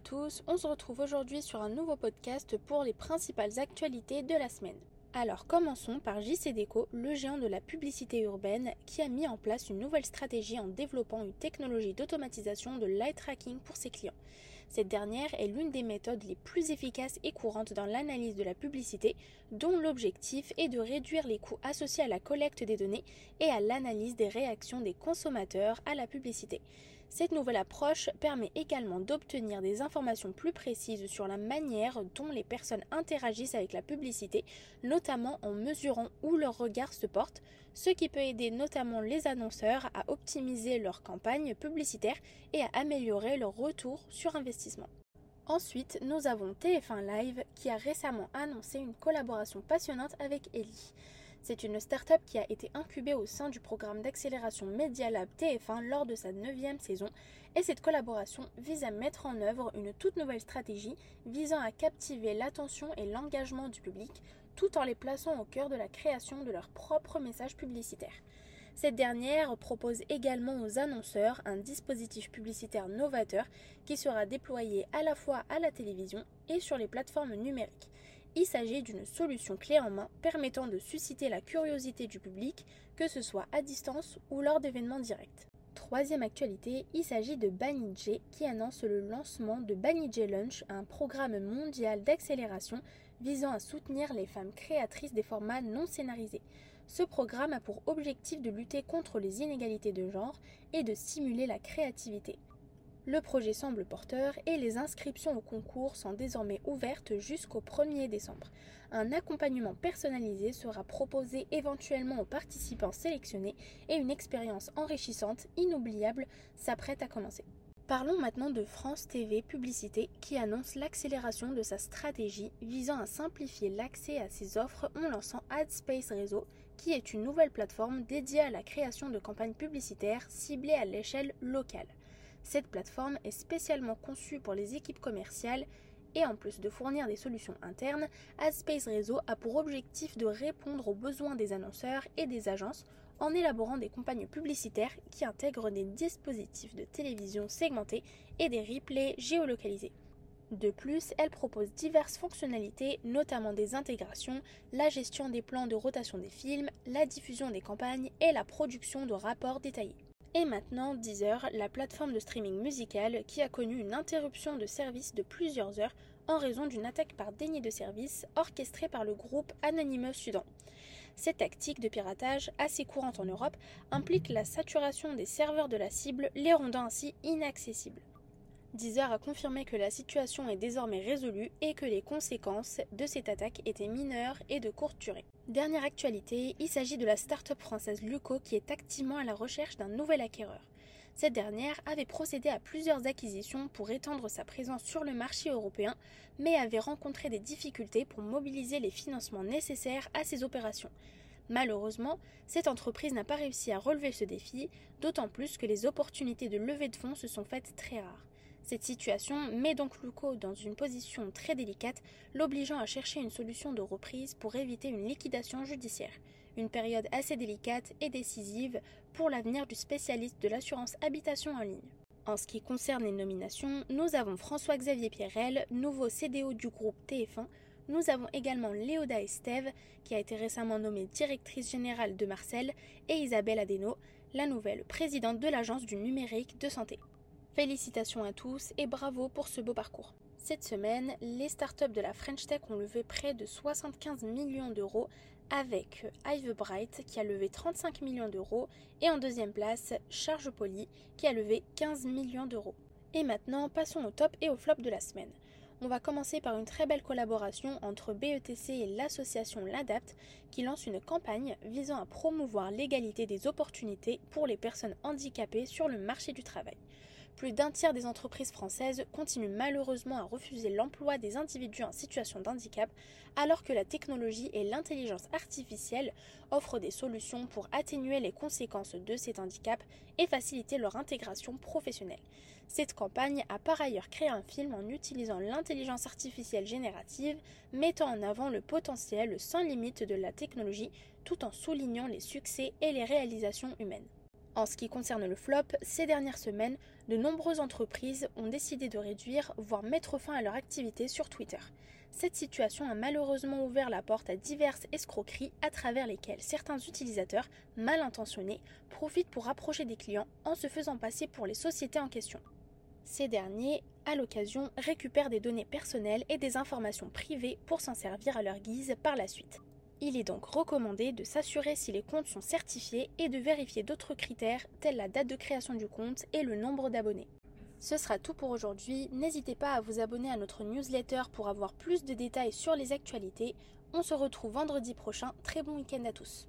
tous, on se retrouve aujourd'hui sur un nouveau podcast pour les principales actualités de la semaine. Alors commençons par JC Deco, le géant de la publicité urbaine, qui a mis en place une nouvelle stratégie en développant une technologie d'automatisation de light tracking pour ses clients. Cette dernière est l'une des méthodes les plus efficaces et courantes dans l'analyse de la publicité, dont l'objectif est de réduire les coûts associés à la collecte des données et à l'analyse des réactions des consommateurs à la publicité. Cette nouvelle approche permet également d'obtenir des informations plus précises sur la manière dont les personnes interagissent avec la publicité, notamment en mesurant où leur regard se porte, ce qui peut aider notamment les annonceurs à optimiser leur campagne publicitaire et à améliorer leur retour sur investissement. Ensuite, nous avons TF1 Live qui a récemment annoncé une collaboration passionnante avec Ellie. C'est une start-up qui a été incubée au sein du programme d'accélération Media Lab TF1 lors de sa neuvième saison et cette collaboration vise à mettre en œuvre une toute nouvelle stratégie visant à captiver l'attention et l'engagement du public tout en les plaçant au cœur de la création de leur propre message publicitaire. Cette dernière propose également aux annonceurs un dispositif publicitaire novateur qui sera déployé à la fois à la télévision et sur les plateformes numériques. Il s'agit d'une solution clé en main permettant de susciter la curiosité du public, que ce soit à distance ou lors d'événements directs. Troisième actualité, il s'agit de Banijé qui annonce le lancement de Banijé Lunch, un programme mondial d'accélération visant à soutenir les femmes créatrices des formats non scénarisés. Ce programme a pour objectif de lutter contre les inégalités de genre et de stimuler la créativité. Le projet semble porteur et les inscriptions au concours sont désormais ouvertes jusqu'au 1er décembre. Un accompagnement personnalisé sera proposé éventuellement aux participants sélectionnés et une expérience enrichissante, inoubliable, s'apprête à commencer. Parlons maintenant de France TV Publicité qui annonce l'accélération de sa stratégie visant à simplifier l'accès à ses offres en lançant AdSpace Réseau, qui est une nouvelle plateforme dédiée à la création de campagnes publicitaires ciblées à l'échelle locale. Cette plateforme est spécialement conçue pour les équipes commerciales et en plus de fournir des solutions internes, AdSpace Réseau a pour objectif de répondre aux besoins des annonceurs et des agences en élaborant des campagnes publicitaires qui intègrent des dispositifs de télévision segmentés et des replays géolocalisés. De plus, elle propose diverses fonctionnalités, notamment des intégrations, la gestion des plans de rotation des films, la diffusion des campagnes et la production de rapports détaillés. Et maintenant Deezer, la plateforme de streaming musical qui a connu une interruption de service de plusieurs heures en raison d'une attaque par déni de service orchestrée par le groupe Anonymous Sudan. Cette tactique de piratage, assez courante en Europe, implique la saturation des serveurs de la cible, les rendant ainsi inaccessibles. Deezer a confirmé que la situation est désormais résolue et que les conséquences de cette attaque étaient mineures et de courte durée. Dernière actualité, il s'agit de la start-up française Luco qui est activement à la recherche d'un nouvel acquéreur. Cette dernière avait procédé à plusieurs acquisitions pour étendre sa présence sur le marché européen, mais avait rencontré des difficultés pour mobiliser les financements nécessaires à ses opérations. Malheureusement, cette entreprise n'a pas réussi à relever ce défi, d'autant plus que les opportunités de levée de fonds se sont faites très rares. Cette situation met donc Luco dans une position très délicate, l'obligeant à chercher une solution de reprise pour éviter une liquidation judiciaire. Une période assez délicate et décisive pour l'avenir du spécialiste de l'assurance habitation en ligne. En ce qui concerne les nominations, nous avons François-Xavier Pierrel, nouveau CDO du groupe TF1. Nous avons également Léoda Estève, qui a été récemment nommée directrice générale de Marcel, et Isabelle Adeno, la nouvelle présidente de l'Agence du numérique de santé. Félicitations à tous et bravo pour ce beau parcours. Cette semaine, les startups de la French Tech ont levé près de 75 millions d'euros avec Hive Bright qui a levé 35 millions d'euros et en deuxième place Charge Poly qui a levé 15 millions d'euros. Et maintenant, passons au top et au flop de la semaine. On va commencer par une très belle collaboration entre BETC et l'association L'Adapt qui lance une campagne visant à promouvoir l'égalité des opportunités pour les personnes handicapées sur le marché du travail plus d'un tiers des entreprises françaises continuent malheureusement à refuser l'emploi des individus en situation de handicap, alors que la technologie et l'intelligence artificielle offrent des solutions pour atténuer les conséquences de cet handicap et faciliter leur intégration professionnelle. Cette campagne a par ailleurs créé un film en utilisant l'intelligence artificielle générative, mettant en avant le potentiel sans limite de la technologie tout en soulignant les succès et les réalisations humaines. En ce qui concerne le flop, ces dernières semaines, de nombreuses entreprises ont décidé de réduire, voire mettre fin à leur activité sur Twitter. Cette situation a malheureusement ouvert la porte à diverses escroqueries à travers lesquelles certains utilisateurs mal intentionnés profitent pour rapprocher des clients en se faisant passer pour les sociétés en question. Ces derniers, à l'occasion, récupèrent des données personnelles et des informations privées pour s'en servir à leur guise par la suite. Il est donc recommandé de s'assurer si les comptes sont certifiés et de vérifier d'autres critères tels la date de création du compte et le nombre d'abonnés. Ce sera tout pour aujourd'hui. N'hésitez pas à vous abonner à notre newsletter pour avoir plus de détails sur les actualités. On se retrouve vendredi prochain. Très bon week-end à tous.